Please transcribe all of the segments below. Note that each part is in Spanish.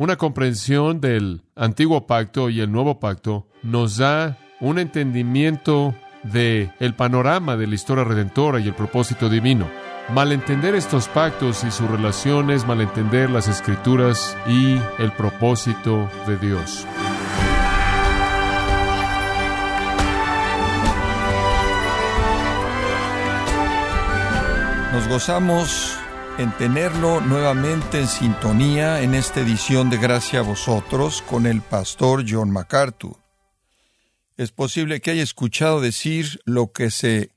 Una comprensión del antiguo pacto y el nuevo pacto nos da un entendimiento de el panorama de la historia redentora y el propósito divino. Malentender estos pactos y sus relaciones, malentender las escrituras y el propósito de Dios. Nos gozamos en tenerlo nuevamente en sintonía en esta edición de Gracia a vosotros con el pastor John MacArthur. Es posible que haya escuchado decir lo que se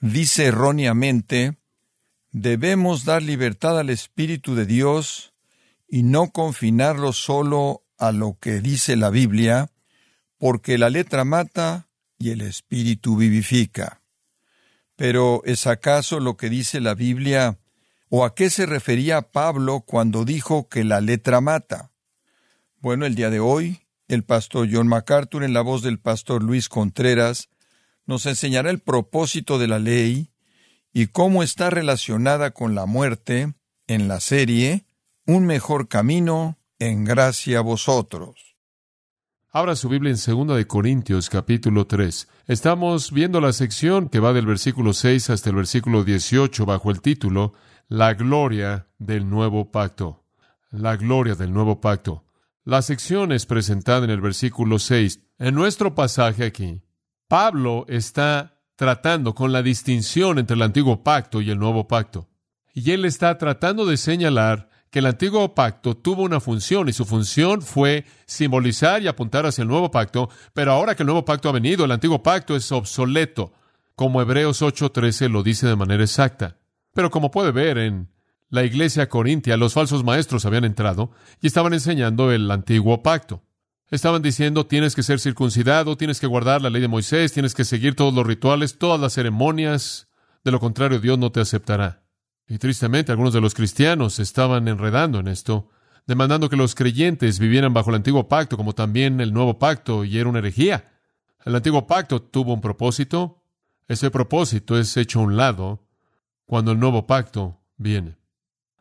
dice erróneamente, debemos dar libertad al Espíritu de Dios y no confinarlo solo a lo que dice la Biblia, porque la letra mata y el Espíritu vivifica. Pero ¿es acaso lo que dice la Biblia ¿O a qué se refería Pablo cuando dijo que la letra mata? Bueno, el día de hoy, el pastor John MacArthur, en la voz del pastor Luis Contreras, nos enseñará el propósito de la ley y cómo está relacionada con la muerte en la serie Un mejor camino en gracia a vosotros. Abra su Biblia en 2 de Corintios capítulo 3. Estamos viendo la sección que va del versículo 6 hasta el versículo 18 bajo el título la gloria del nuevo pacto. La gloria del nuevo pacto. La sección es presentada en el versículo 6. En nuestro pasaje aquí, Pablo está tratando con la distinción entre el antiguo pacto y el nuevo pacto. Y él está tratando de señalar que el antiguo pacto tuvo una función y su función fue simbolizar y apuntar hacia el nuevo pacto, pero ahora que el nuevo pacto ha venido, el antiguo pacto es obsoleto, como Hebreos 8:13 lo dice de manera exacta. Pero como puede ver en la iglesia corintia, los falsos maestros habían entrado y estaban enseñando el antiguo pacto. Estaban diciendo tienes que ser circuncidado, tienes que guardar la ley de Moisés, tienes que seguir todos los rituales, todas las ceremonias, de lo contrario Dios no te aceptará. Y tristemente algunos de los cristianos estaban enredando en esto, demandando que los creyentes vivieran bajo el antiguo pacto como también el nuevo pacto, y era una herejía. El antiguo pacto tuvo un propósito, ese propósito es hecho a un lado cuando el nuevo pacto viene.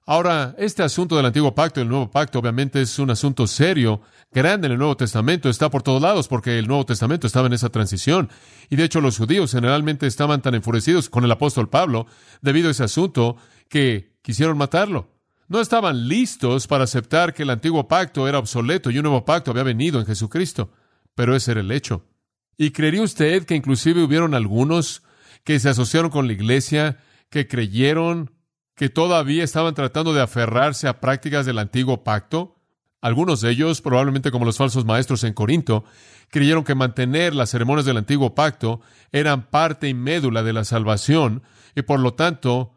Ahora, este asunto del antiguo pacto y el nuevo pacto obviamente es un asunto serio, grande en el Nuevo Testamento, está por todos lados porque el Nuevo Testamento estaba en esa transición. Y de hecho los judíos generalmente estaban tan enfurecidos con el apóstol Pablo debido a ese asunto que quisieron matarlo. No estaban listos para aceptar que el antiguo pacto era obsoleto y un nuevo pacto había venido en Jesucristo. Pero ese era el hecho. ¿Y creería usted que inclusive hubieron algunos que se asociaron con la iglesia que creyeron que todavía estaban tratando de aferrarse a prácticas del antiguo pacto. Algunos de ellos, probablemente como los falsos maestros en Corinto, creyeron que mantener las ceremonias del antiguo pacto eran parte y médula de la salvación y por lo tanto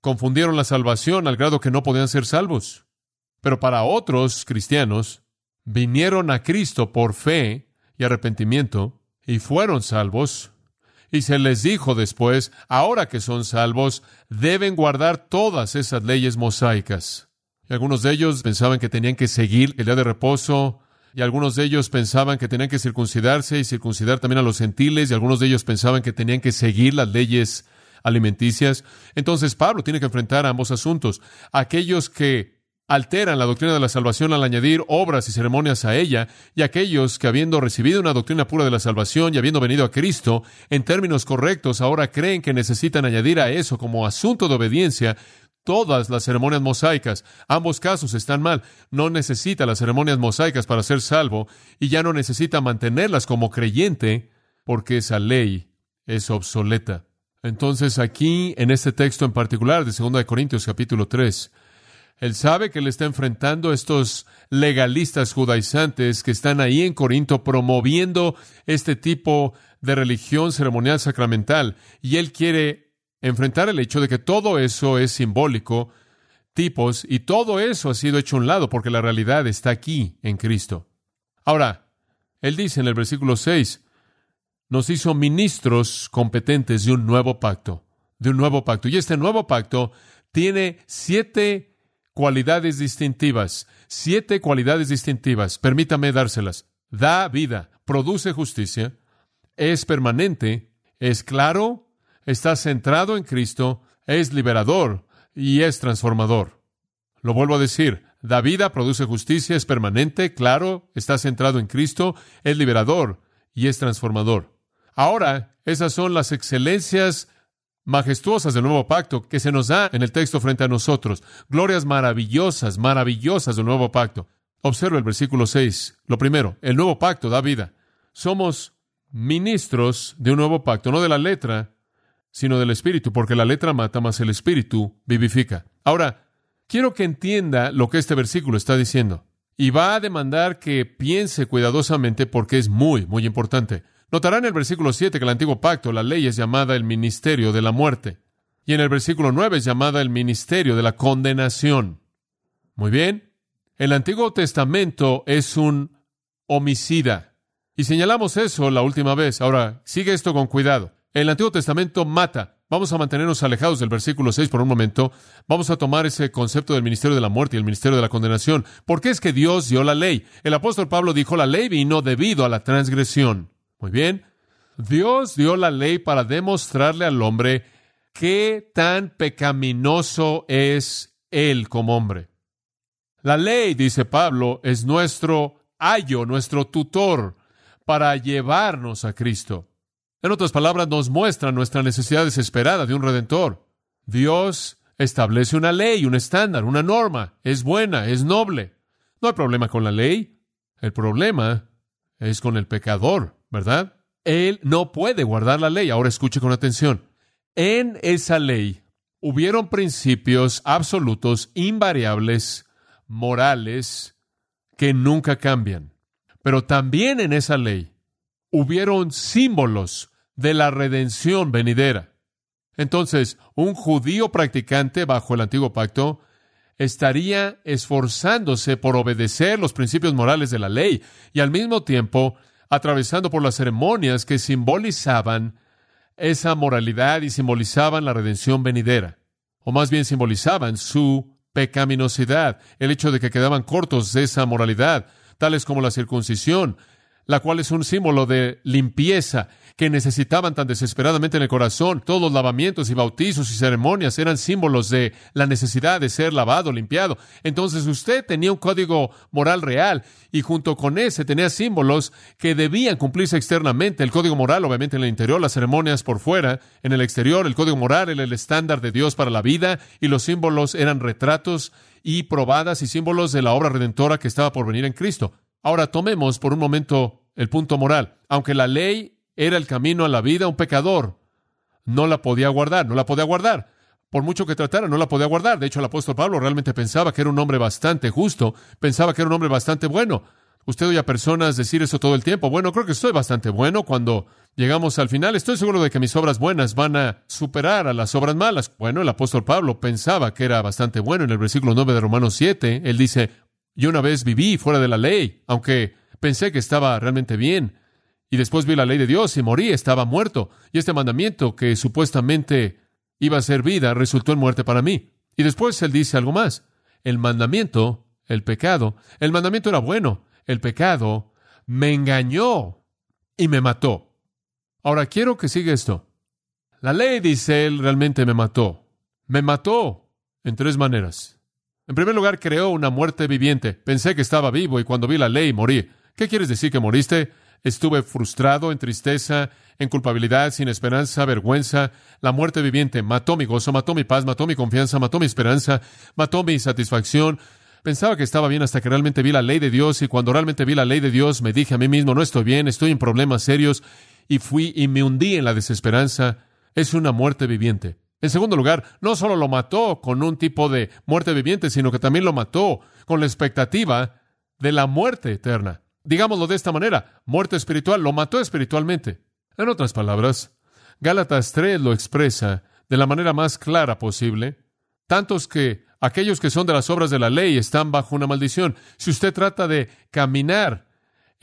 confundieron la salvación al grado que no podían ser salvos. Pero para otros cristianos, vinieron a Cristo por fe y arrepentimiento y fueron salvos y se les dijo después, ahora que son salvos, deben guardar todas esas leyes mosaicas. Y algunos de ellos pensaban que tenían que seguir el día de reposo, y algunos de ellos pensaban que tenían que circuncidarse y circuncidar también a los gentiles, y algunos de ellos pensaban que tenían que seguir las leyes alimenticias. Entonces Pablo tiene que enfrentar ambos asuntos. Aquellos que alteran la doctrina de la salvación al añadir obras y ceremonias a ella, y aquellos que habiendo recibido una doctrina pura de la salvación y habiendo venido a Cristo en términos correctos, ahora creen que necesitan añadir a eso como asunto de obediencia todas las ceremonias mosaicas. Ambos casos están mal. No necesita las ceremonias mosaicas para ser salvo y ya no necesita mantenerlas como creyente porque esa ley es obsoleta. Entonces aquí, en este texto en particular de 2 Corintios capítulo 3, él sabe que le está enfrentando a estos legalistas judaizantes que están ahí en Corinto promoviendo este tipo de religión ceremonial sacramental. Y él quiere enfrentar el hecho de que todo eso es simbólico, tipos, y todo eso ha sido hecho a un lado porque la realidad está aquí en Cristo. Ahora, él dice en el versículo 6, nos hizo ministros competentes de un nuevo pacto, de un nuevo pacto. Y este nuevo pacto tiene siete cualidades distintivas, siete cualidades distintivas, permítame dárselas. Da vida, produce justicia, es permanente, es claro, está centrado en Cristo, es liberador y es transformador. Lo vuelvo a decir, da vida, produce justicia, es permanente, claro, está centrado en Cristo, es liberador y es transformador. Ahora, esas son las excelencias majestuosas del nuevo pacto que se nos da en el texto frente a nosotros. Glorias maravillosas, maravillosas del nuevo pacto. Observa el versículo 6. Lo primero, el nuevo pacto da vida. Somos ministros de un nuevo pacto, no de la letra, sino del Espíritu, porque la letra mata, más el Espíritu vivifica. Ahora, quiero que entienda lo que este versículo está diciendo. Y va a demandar que piense cuidadosamente porque es muy, muy importante. Notará en el versículo 7 que el antiguo pacto, la ley es llamada el ministerio de la muerte. Y en el versículo 9 es llamada el ministerio de la condenación. Muy bien. El Antiguo Testamento es un homicida. Y señalamos eso la última vez. Ahora, sigue esto con cuidado. El Antiguo Testamento mata. Vamos a mantenernos alejados del versículo 6 por un momento. Vamos a tomar ese concepto del ministerio de la muerte y el ministerio de la condenación. ¿Por qué es que Dios dio la ley? El apóstol Pablo dijo la ley vino debido a la transgresión. Muy bien. Dios dio la ley para demostrarle al hombre qué tan pecaminoso es él como hombre. La ley, dice Pablo, es nuestro ayo, nuestro tutor para llevarnos a Cristo. En otras palabras, nos muestra nuestra necesidad desesperada de un redentor. Dios establece una ley, un estándar, una norma. Es buena, es noble. No hay problema con la ley. El problema es con el pecador. ¿Verdad? Él no puede guardar la ley. Ahora escuche con atención. En esa ley hubieron principios absolutos, invariables, morales, que nunca cambian. Pero también en esa ley hubieron símbolos de la redención venidera. Entonces, un judío practicante bajo el antiguo pacto estaría esforzándose por obedecer los principios morales de la ley y al mismo tiempo atravesando por las ceremonias que simbolizaban esa moralidad y simbolizaban la redención venidera, o más bien simbolizaban su pecaminosidad, el hecho de que quedaban cortos de esa moralidad, tales como la circuncisión, la cual es un símbolo de limpieza que necesitaban tan desesperadamente en el corazón. Todos los lavamientos y bautizos y ceremonias eran símbolos de la necesidad de ser lavado, limpiado. Entonces usted tenía un código moral real y junto con ese tenía símbolos que debían cumplirse externamente. El código moral, obviamente, en el interior, las ceremonias por fuera, en el exterior, el código moral era el estándar de Dios para la vida y los símbolos eran retratos y probadas y símbolos de la obra redentora que estaba por venir en Cristo. Ahora tomemos por un momento el punto moral. Aunque la ley era el camino a la vida, un pecador no la podía guardar, no la podía guardar. Por mucho que tratara, no la podía guardar. De hecho, el apóstol Pablo realmente pensaba que era un hombre bastante justo, pensaba que era un hombre bastante bueno. Usted oye a personas decir eso todo el tiempo. Bueno, creo que estoy bastante bueno. Cuando llegamos al final, estoy seguro de que mis obras buenas van a superar a las obras malas. Bueno, el apóstol Pablo pensaba que era bastante bueno. En el versículo 9 de Romanos 7, él dice, yo una vez viví fuera de la ley, aunque pensé que estaba realmente bien. Y después vi la ley de Dios y morí, estaba muerto. Y este mandamiento que supuestamente iba a ser vida resultó en muerte para mí. Y después él dice algo más. El mandamiento, el pecado, el mandamiento era bueno. El pecado me engañó y me mató. Ahora quiero que siga esto. La ley, dice él, realmente me mató. Me mató en tres maneras. En primer lugar, creó una muerte viviente. Pensé que estaba vivo y cuando vi la ley morí. ¿Qué quieres decir que moriste? Estuve frustrado, en tristeza, en culpabilidad, sin esperanza, vergüenza. La muerte viviente mató mi gozo, mató mi paz, mató mi confianza, mató mi esperanza, mató mi satisfacción. Pensaba que estaba bien hasta que realmente vi la ley de Dios y cuando realmente vi la ley de Dios me dije a mí mismo, no estoy bien, estoy en problemas serios y fui y me hundí en la desesperanza. Es una muerte viviente. En segundo lugar, no solo lo mató con un tipo de muerte viviente, sino que también lo mató con la expectativa de la muerte eterna. Digámoslo de esta manera, muerte espiritual, lo mató espiritualmente. En otras palabras, Gálatas 3 lo expresa de la manera más clara posible, tantos que aquellos que son de las obras de la ley están bajo una maldición. Si usted trata de caminar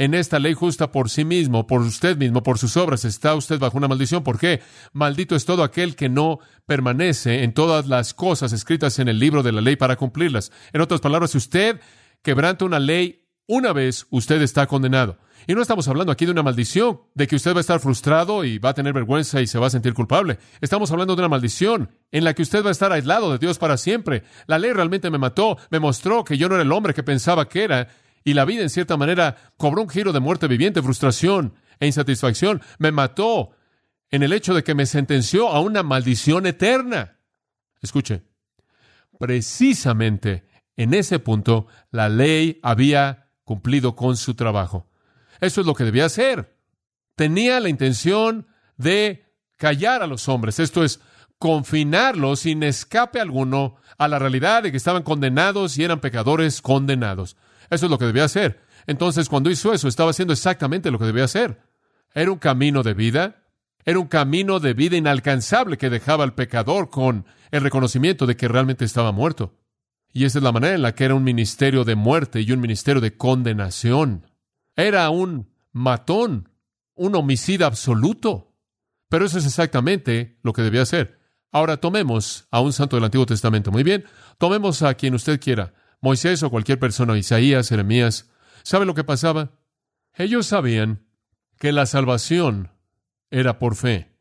en esta ley justa por sí mismo, por usted mismo, por sus obras, está usted bajo una maldición. ¿Por qué? Maldito es todo aquel que no permanece en todas las cosas escritas en el libro de la ley para cumplirlas. En otras palabras, si usted quebranta una ley una vez, usted está condenado. Y no estamos hablando aquí de una maldición, de que usted va a estar frustrado y va a tener vergüenza y se va a sentir culpable. Estamos hablando de una maldición en la que usted va a estar aislado de Dios para siempre. La ley realmente me mató, me mostró que yo no era el hombre que pensaba que era, y la vida en cierta manera cobró un giro de muerte viviente, frustración e insatisfacción. Me mató en el hecho de que me sentenció a una maldición eterna. Escuche, precisamente en ese punto la ley había cumplido con su trabajo. Eso es lo que debía hacer. Tenía la intención de callar a los hombres, esto es, confinarlos sin escape alguno a la realidad de que estaban condenados y eran pecadores condenados. Eso es lo que debía hacer. Entonces, cuando hizo eso, estaba haciendo exactamente lo que debía hacer. Era un camino de vida, era un camino de vida inalcanzable que dejaba al pecador con el reconocimiento de que realmente estaba muerto. Y esa es la manera en la que era un ministerio de muerte y un ministerio de condenación. Era un matón, un homicida absoluto. Pero eso es exactamente lo que debía hacer. Ahora tomemos a un santo del Antiguo Testamento. Muy bien, tomemos a quien usted quiera. Moisés o cualquier persona, Isaías, Jeremías. ¿Sabe lo que pasaba? Ellos sabían que la salvación era por fe,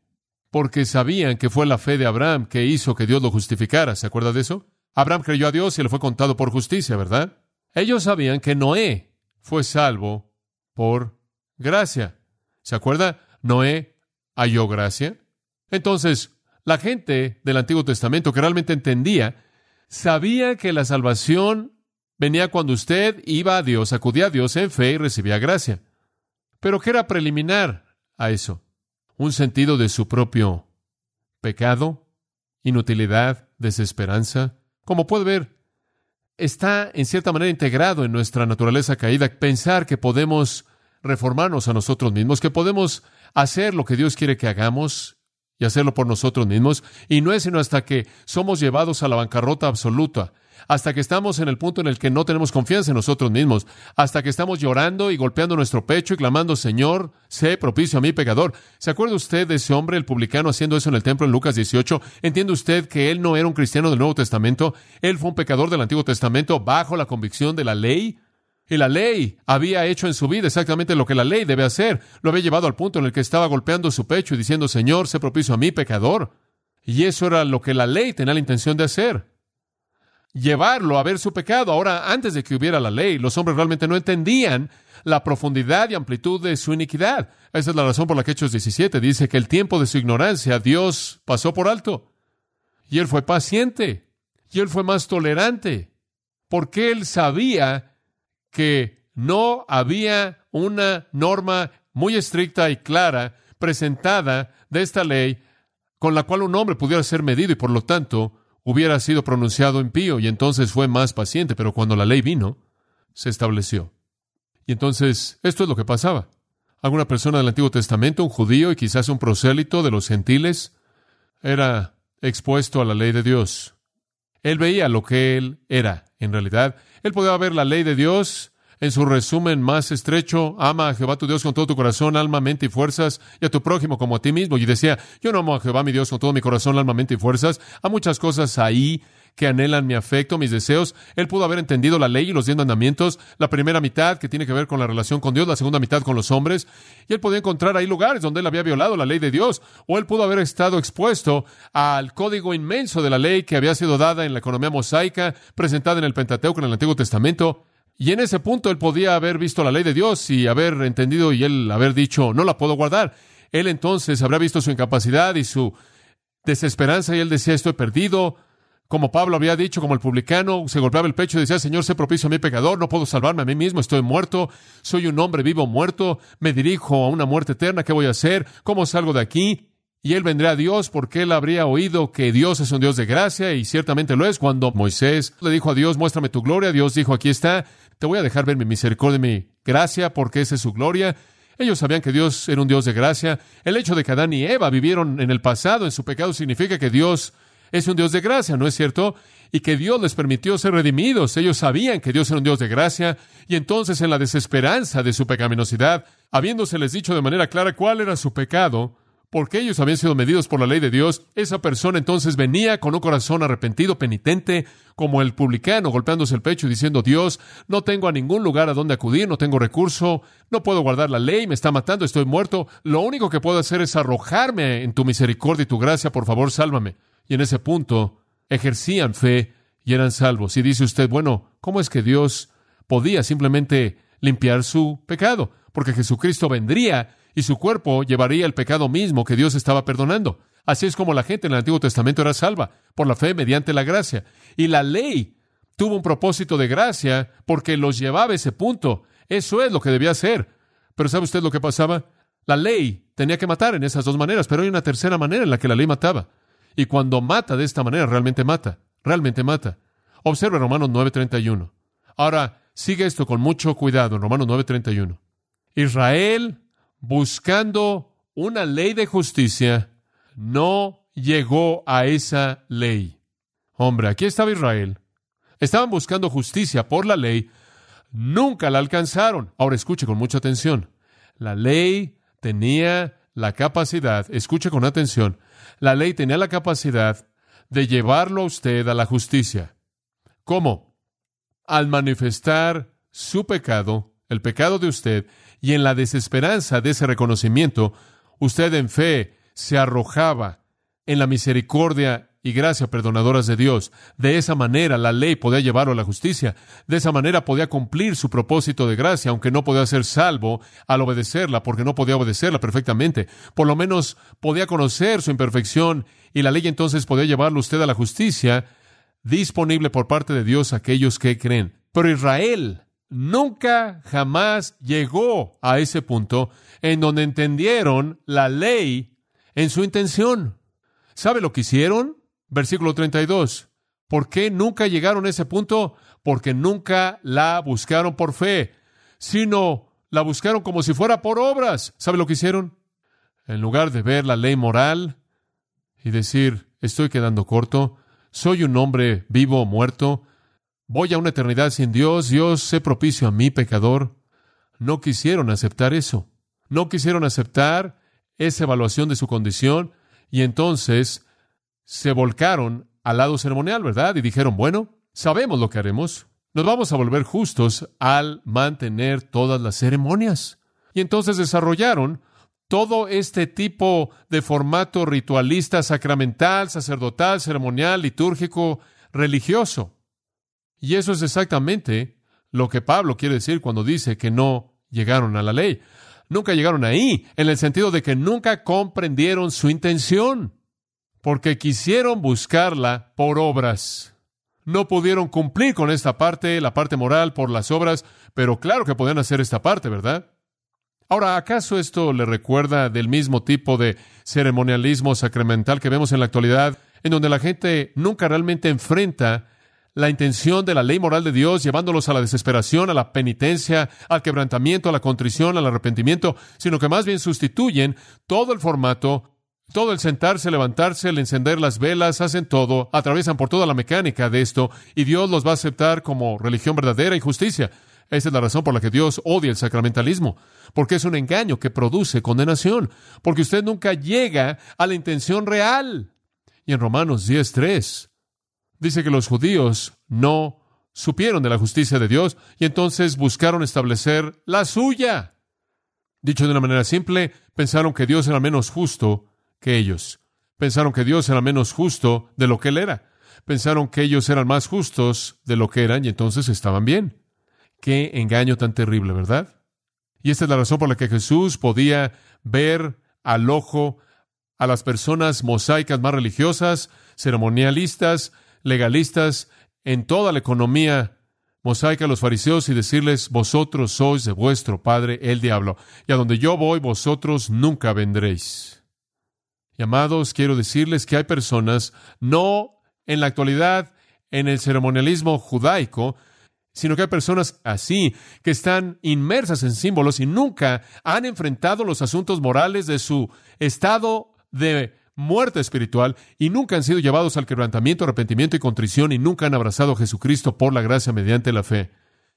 porque sabían que fue la fe de Abraham que hizo que Dios lo justificara. ¿Se acuerda de eso? Abraham creyó a Dios y le fue contado por justicia, ¿verdad? Ellos sabían que Noé fue salvo por gracia. ¿Se acuerda? Noé halló gracia. Entonces, la gente del Antiguo Testamento que realmente entendía, sabía que la salvación venía cuando usted iba a Dios, acudía a Dios en fe y recibía gracia. Pero ¿qué era preliminar a eso? Un sentido de su propio pecado, inutilidad, desesperanza, como puede ver, está en cierta manera integrado en nuestra naturaleza caída pensar que podemos reformarnos a nosotros mismos, que podemos hacer lo que Dios quiere que hagamos y hacerlo por nosotros mismos, y no es sino hasta que somos llevados a la bancarrota absoluta, hasta que estamos en el punto en el que no tenemos confianza en nosotros mismos, hasta que estamos llorando y golpeando nuestro pecho y clamando, Señor, sé propicio a mi pecador. ¿Se acuerda usted de ese hombre, el publicano, haciendo eso en el templo en Lucas 18? ¿Entiende usted que él no era un cristiano del Nuevo Testamento? Él fue un pecador del Antiguo Testamento bajo la convicción de la ley. Y la ley había hecho en su vida exactamente lo que la ley debe hacer. Lo había llevado al punto en el que estaba golpeando su pecho y diciendo, Señor, sé propicio a mi pecador. Y eso era lo que la ley tenía la intención de hacer llevarlo a ver su pecado. Ahora, antes de que hubiera la ley, los hombres realmente no entendían la profundidad y amplitud de su iniquidad. Esa es la razón por la que Hechos 17 dice que el tiempo de su ignorancia Dios pasó por alto. Y él fue paciente. Y él fue más tolerante. Porque él sabía que no había una norma muy estricta y clara presentada de esta ley con la cual un hombre pudiera ser medido y por lo tanto hubiera sido pronunciado impío y entonces fue más paciente, pero cuando la ley vino, se estableció. Y entonces, esto es lo que pasaba. Alguna persona del Antiguo Testamento, un judío y quizás un prosélito de los gentiles, era expuesto a la ley de Dios. Él veía lo que él era, en realidad. Él podía ver la ley de Dios en su resumen más estrecho, ama a Jehová tu Dios con todo tu corazón, alma, mente y fuerzas, y a tu prójimo como a ti mismo. Y decía, yo no amo a Jehová mi Dios con todo mi corazón, alma, mente y fuerzas. Hay muchas cosas ahí que anhelan mi afecto, mis deseos. Él pudo haber entendido la ley y los diez mandamientos, la primera mitad que tiene que ver con la relación con Dios, la segunda mitad con los hombres, y él podía encontrar ahí lugares donde él había violado la ley de Dios, o él pudo haber estado expuesto al código inmenso de la ley que había sido dada en la economía mosaica, presentada en el Pentateuco en el Antiguo Testamento, y en ese punto él podía haber visto la ley de Dios y haber entendido y él haber dicho, no la puedo guardar. Él entonces habría visto su incapacidad y su desesperanza y él decía, estoy perdido. Como Pablo había dicho, como el publicano, se golpeaba el pecho y decía, Señor, sé propicio a mi pecador, no puedo salvarme a mí mismo, estoy muerto, soy un hombre vivo muerto, me dirijo a una muerte eterna, ¿qué voy a hacer? ¿Cómo salgo de aquí? y él vendrá a Dios porque él habría oído que Dios es un Dios de gracia y ciertamente lo es. Cuando Moisés le dijo a Dios, muéstrame tu gloria, Dios dijo, aquí está, te voy a dejar ver mi misericordia y mi gracia porque esa es su gloria. Ellos sabían que Dios era un Dios de gracia. El hecho de que Adán y Eva vivieron en el pasado en su pecado significa que Dios es un Dios de gracia, ¿no es cierto? Y que Dios les permitió ser redimidos. Ellos sabían que Dios era un Dios de gracia y entonces en la desesperanza de su pecaminosidad, habiéndoseles dicho de manera clara cuál era su pecado, porque ellos habían sido medidos por la ley de Dios, esa persona entonces venía con un corazón arrepentido, penitente, como el publicano, golpeándose el pecho y diciendo, Dios, no tengo a ningún lugar a donde acudir, no tengo recurso, no puedo guardar la ley, me está matando, estoy muerto, lo único que puedo hacer es arrojarme en tu misericordia y tu gracia, por favor, sálvame. Y en ese punto ejercían fe y eran salvos. Y dice usted, bueno, ¿cómo es que Dios podía simplemente limpiar su pecado? Porque Jesucristo vendría y su cuerpo llevaría el pecado mismo que Dios estaba perdonando. Así es como la gente en el Antiguo Testamento era salva, por la fe mediante la gracia. Y la ley tuvo un propósito de gracia porque los llevaba a ese punto. Eso es lo que debía hacer. Pero ¿sabe usted lo que pasaba? La ley tenía que matar en esas dos maneras, pero hay una tercera manera en la que la ley mataba. Y cuando mata de esta manera, realmente mata, realmente mata. Observe Romanos 9:31. Ahora, sigue esto con mucho cuidado en Romanos 9:31. Israel buscando una ley de justicia, no llegó a esa ley. Hombre, aquí estaba Israel. Estaban buscando justicia por la ley, nunca la alcanzaron. Ahora escuche con mucha atención. La ley tenía la capacidad, escuche con atención, la ley tenía la capacidad de llevarlo a usted a la justicia. ¿Cómo? Al manifestar su pecado, el pecado de usted, y en la desesperanza de ese reconocimiento, usted en fe se arrojaba en la misericordia y gracia perdonadoras de Dios. De esa manera la ley podía llevarlo a la justicia. De esa manera podía cumplir su propósito de gracia, aunque no podía ser salvo al obedecerla, porque no podía obedecerla perfectamente. Por lo menos podía conocer su imperfección y la ley entonces podía llevarlo usted a la justicia disponible por parte de Dios a aquellos que creen. Pero Israel nunca jamás llegó a ese punto en donde entendieron la ley en su intención. ¿Sabe lo que hicieron? Versículo 32. ¿Por qué nunca llegaron a ese punto? Porque nunca la buscaron por fe, sino la buscaron como si fuera por obras. ¿Sabe lo que hicieron? En lugar de ver la ley moral y decir, estoy quedando corto, soy un hombre vivo o muerto, voy a una eternidad sin Dios, Dios se propicio a mí, pecador. No quisieron aceptar eso. No quisieron aceptar esa evaluación de su condición y entonces se volcaron al lado ceremonial, ¿verdad? Y dijeron, bueno, sabemos lo que haremos. Nos vamos a volver justos al mantener todas las ceremonias. Y entonces desarrollaron todo este tipo de formato ritualista, sacramental, sacerdotal, ceremonial, litúrgico, religioso. Y eso es exactamente lo que Pablo quiere decir cuando dice que no llegaron a la ley. Nunca llegaron ahí, en el sentido de que nunca comprendieron su intención porque quisieron buscarla por obras. No pudieron cumplir con esta parte, la parte moral, por las obras, pero claro que podían hacer esta parte, ¿verdad? Ahora, ¿acaso esto le recuerda del mismo tipo de ceremonialismo sacramental que vemos en la actualidad, en donde la gente nunca realmente enfrenta la intención de la ley moral de Dios, llevándolos a la desesperación, a la penitencia, al quebrantamiento, a la contrición, al arrepentimiento, sino que más bien sustituyen todo el formato todo el sentarse, levantarse, el encender las velas, hacen todo, atraviesan por toda la mecánica de esto, y Dios los va a aceptar como religión verdadera y justicia. Esa es la razón por la que Dios odia el sacramentalismo, porque es un engaño que produce condenación, porque usted nunca llega a la intención real. Y en Romanos 10.3 dice que los judíos no supieron de la justicia de Dios y entonces buscaron establecer la suya. Dicho de una manera simple, pensaron que Dios era menos justo que ellos. Pensaron que Dios era menos justo de lo que Él era. Pensaron que ellos eran más justos de lo que eran y entonces estaban bien. Qué engaño tan terrible, ¿verdad? Y esta es la razón por la que Jesús podía ver al ojo a las personas mosaicas más religiosas, ceremonialistas, legalistas, en toda la economía mosaica, los fariseos, y decirles, vosotros sois de vuestro padre el diablo, y a donde yo voy, vosotros nunca vendréis. Y amados, quiero decirles que hay personas, no en la actualidad, en el ceremonialismo judaico, sino que hay personas así, que están inmersas en símbolos y nunca han enfrentado los asuntos morales de su estado de muerte espiritual y nunca han sido llevados al quebrantamiento, arrepentimiento y contrición y nunca han abrazado a Jesucristo por la gracia mediante la fe.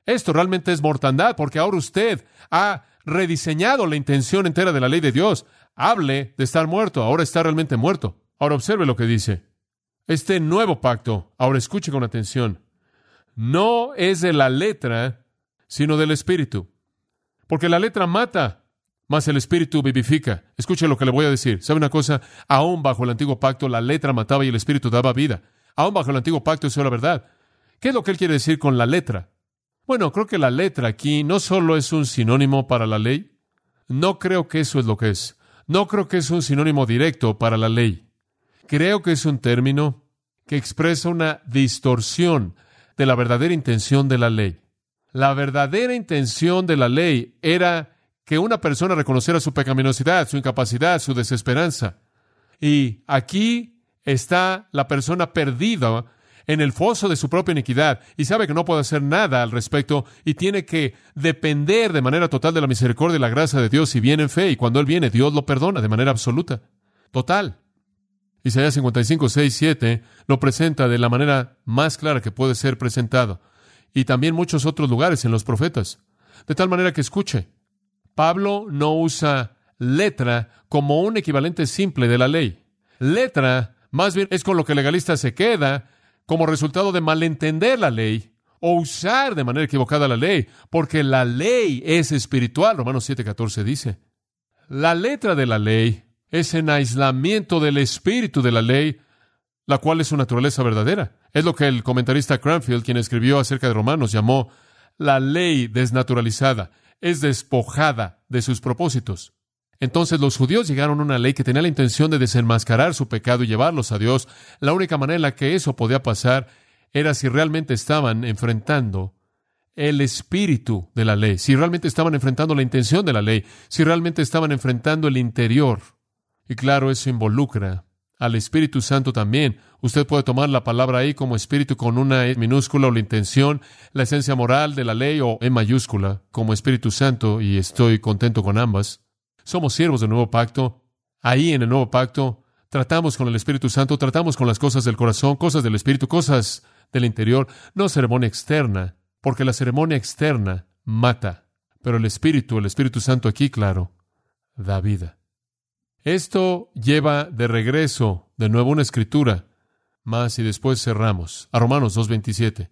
Esto realmente es mortandad porque ahora usted ha rediseñado la intención entera de la ley de Dios hable de estar muerto, ahora está realmente muerto. Ahora observe lo que dice. Este nuevo pacto, ahora escuche con atención, no es de la letra, sino del espíritu. Porque la letra mata, mas el espíritu vivifica. Escuche lo que le voy a decir. ¿Sabe una cosa? Aún bajo el antiguo pacto la letra mataba y el espíritu daba vida. Aún bajo el antiguo pacto eso era verdad. ¿Qué es lo que él quiere decir con la letra? Bueno, creo que la letra aquí no solo es un sinónimo para la ley, no creo que eso es lo que es. No creo que es un sinónimo directo para la ley. Creo que es un término que expresa una distorsión de la verdadera intención de la ley. La verdadera intención de la ley era que una persona reconociera su pecaminosidad, su incapacidad, su desesperanza. Y aquí está la persona perdida en el foso de su propia iniquidad y sabe que no puede hacer nada al respecto y tiene que depender de manera total de la misericordia y la gracia de Dios y viene en fe y cuando Él viene Dios lo perdona de manera absoluta, total. Isaías 55, 6, 7 lo presenta de la manera más clara que puede ser presentado y también muchos otros lugares en los profetas. De tal manera que escuche, Pablo no usa letra como un equivalente simple de la ley. Letra más bien es con lo que el legalista se queda como resultado de malentender la ley o usar de manera equivocada la ley, porque la ley es espiritual, Romanos 7:14 dice. La letra de la ley es en aislamiento del espíritu de la ley, la cual es su naturaleza verdadera. Es lo que el comentarista Cranfield, quien escribió acerca de Romanos, llamó la ley desnaturalizada, es despojada de sus propósitos. Entonces los judíos llegaron a una ley que tenía la intención de desenmascarar su pecado y llevarlos a Dios. La única manera en la que eso podía pasar era si realmente estaban enfrentando el espíritu de la ley, si realmente estaban enfrentando la intención de la ley, si realmente estaban enfrentando el interior. Y claro, eso involucra al Espíritu Santo también. Usted puede tomar la palabra ahí como espíritu con una E minúscula o la intención, la esencia moral de la ley o E mayúscula como Espíritu Santo y estoy contento con ambas. Somos siervos del nuevo pacto. Ahí en el nuevo pacto tratamos con el Espíritu Santo, tratamos con las cosas del corazón, cosas del Espíritu, cosas del interior, no ceremonia externa, porque la ceremonia externa mata, pero el Espíritu, el Espíritu Santo aquí, claro, da vida. Esto lleva de regreso de nuevo una escritura, más y después cerramos a Romanos 2.27.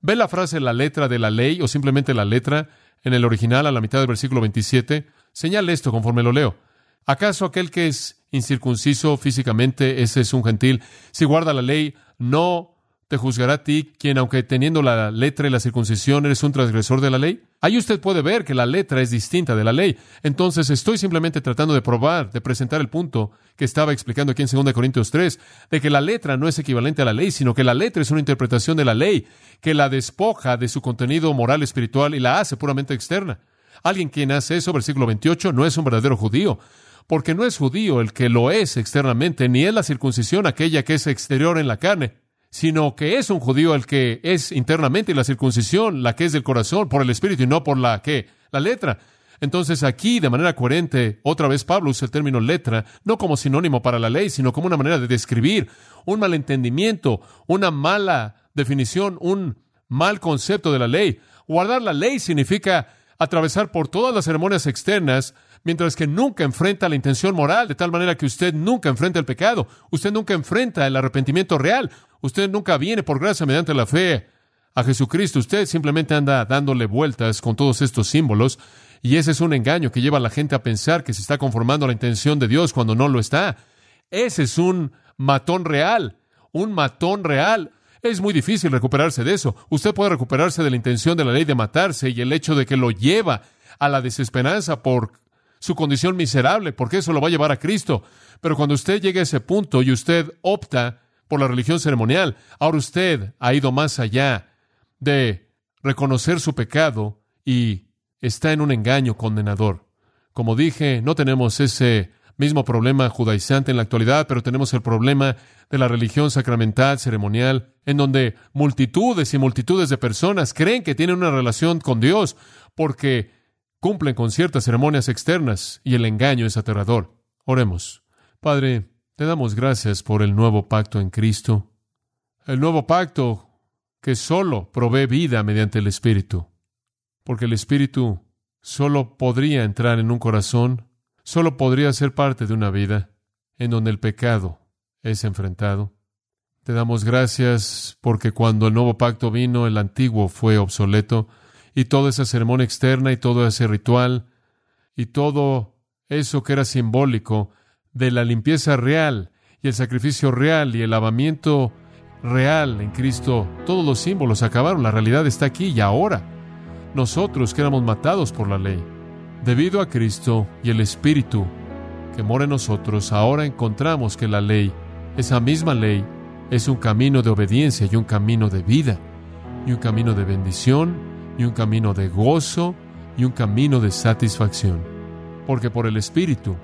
¿Ve la frase la letra de la ley o simplemente la letra en el original a la mitad del versículo 27? Señale esto conforme lo leo. ¿Acaso aquel que es incircunciso físicamente, ese es un gentil? Si guarda la ley, no te juzgará a ti, quien aunque teniendo la letra y la circuncisión eres un transgresor de la ley. Ahí usted puede ver que la letra es distinta de la ley. Entonces estoy simplemente tratando de probar, de presentar el punto que estaba explicando aquí en 2 Corintios 3, de que la letra no es equivalente a la ley, sino que la letra es una interpretación de la ley, que la despoja de su contenido moral espiritual y la hace puramente externa. Alguien quien hace eso, versículo 28, no es un verdadero judío, porque no es judío el que lo es externamente, ni es la circuncisión aquella que es exterior en la carne, sino que es un judío el que es internamente y la circuncisión la que es del corazón, por el espíritu y no por la que, la letra. Entonces aquí, de manera coherente, otra vez Pablo usa el término letra, no como sinónimo para la ley, sino como una manera de describir un malentendimiento, una mala definición, un mal concepto de la ley. Guardar la ley significa atravesar por todas las ceremonias externas, mientras que nunca enfrenta la intención moral, de tal manera que usted nunca enfrenta el pecado, usted nunca enfrenta el arrepentimiento real, usted nunca viene por gracia mediante la fe a Jesucristo, usted simplemente anda dándole vueltas con todos estos símbolos, y ese es un engaño que lleva a la gente a pensar que se está conformando a la intención de Dios cuando no lo está. Ese es un matón real, un matón real. Es muy difícil recuperarse de eso. Usted puede recuperarse de la intención de la ley de matarse y el hecho de que lo lleva a la desesperanza por su condición miserable, porque eso lo va a llevar a Cristo. Pero cuando usted llegue a ese punto y usted opta por la religión ceremonial, ahora usted ha ido más allá de reconocer su pecado y está en un engaño condenador. Como dije, no tenemos ese mismo problema judaizante en la actualidad, pero tenemos el problema de la religión sacramental, ceremonial, en donde multitudes y multitudes de personas creen que tienen una relación con Dios porque cumplen con ciertas ceremonias externas y el engaño es aterrador. Oremos. Padre, te damos gracias por el nuevo pacto en Cristo, el nuevo pacto que solo provee vida mediante el Espíritu, porque el Espíritu solo podría entrar en un corazón solo podría ser parte de una vida en donde el pecado es enfrentado. Te damos gracias porque cuando el nuevo pacto vino, el antiguo fue obsoleto y toda esa ceremonia externa y todo ese ritual y todo eso que era simbólico de la limpieza real y el sacrificio real y el lavamiento real en Cristo, todos los símbolos acabaron, la realidad está aquí y ahora. Nosotros que éramos matados por la ley, debido a Cristo y el Espíritu que mora en nosotros, ahora encontramos que la ley, esa misma ley, es un camino de obediencia y un camino de vida, y un camino de bendición, y un camino de gozo, y un camino de satisfacción. Porque por el Espíritu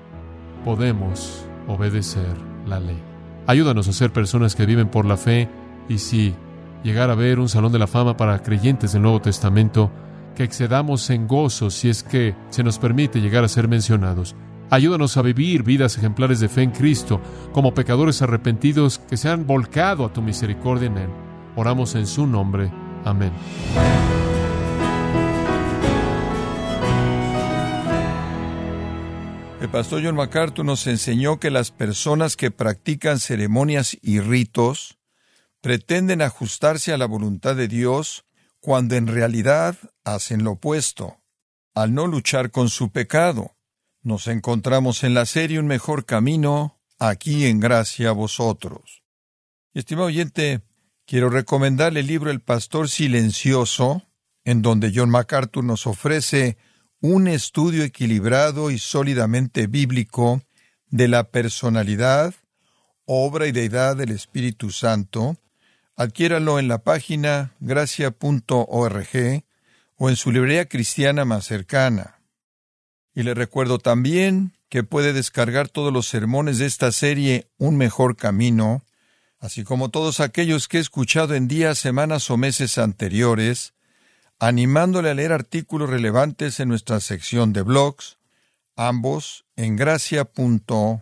podemos obedecer la ley. Ayúdanos a ser personas que viven por la fe y si llegar a ver un salón de la fama para creyentes del Nuevo Testamento, que excedamos en gozo si es que se nos permite llegar a ser mencionados. Ayúdanos a vivir vidas ejemplares de fe en Cristo, como pecadores arrepentidos que se han volcado a tu misericordia en Él. Oramos en su nombre. Amén. El pastor John MacArthur nos enseñó que las personas que practican ceremonias y ritos pretenden ajustarse a la voluntad de Dios cuando en realidad hacen lo opuesto, al no luchar con su pecado. Nos encontramos en la serie Un mejor camino, aquí en gracia a vosotros. Estimado oyente, quiero recomendarle el libro El Pastor Silencioso, en donde John MacArthur nos ofrece un estudio equilibrado y sólidamente bíblico de la personalidad, obra y deidad del Espíritu Santo, adquiéralo en la página gracia.org o en su librería cristiana más cercana. Y le recuerdo también que puede descargar todos los sermones de esta serie Un mejor camino, así como todos aquellos que he escuchado en días, semanas o meses anteriores, animándole a leer artículos relevantes en nuestra sección de blogs, ambos en gracia.org.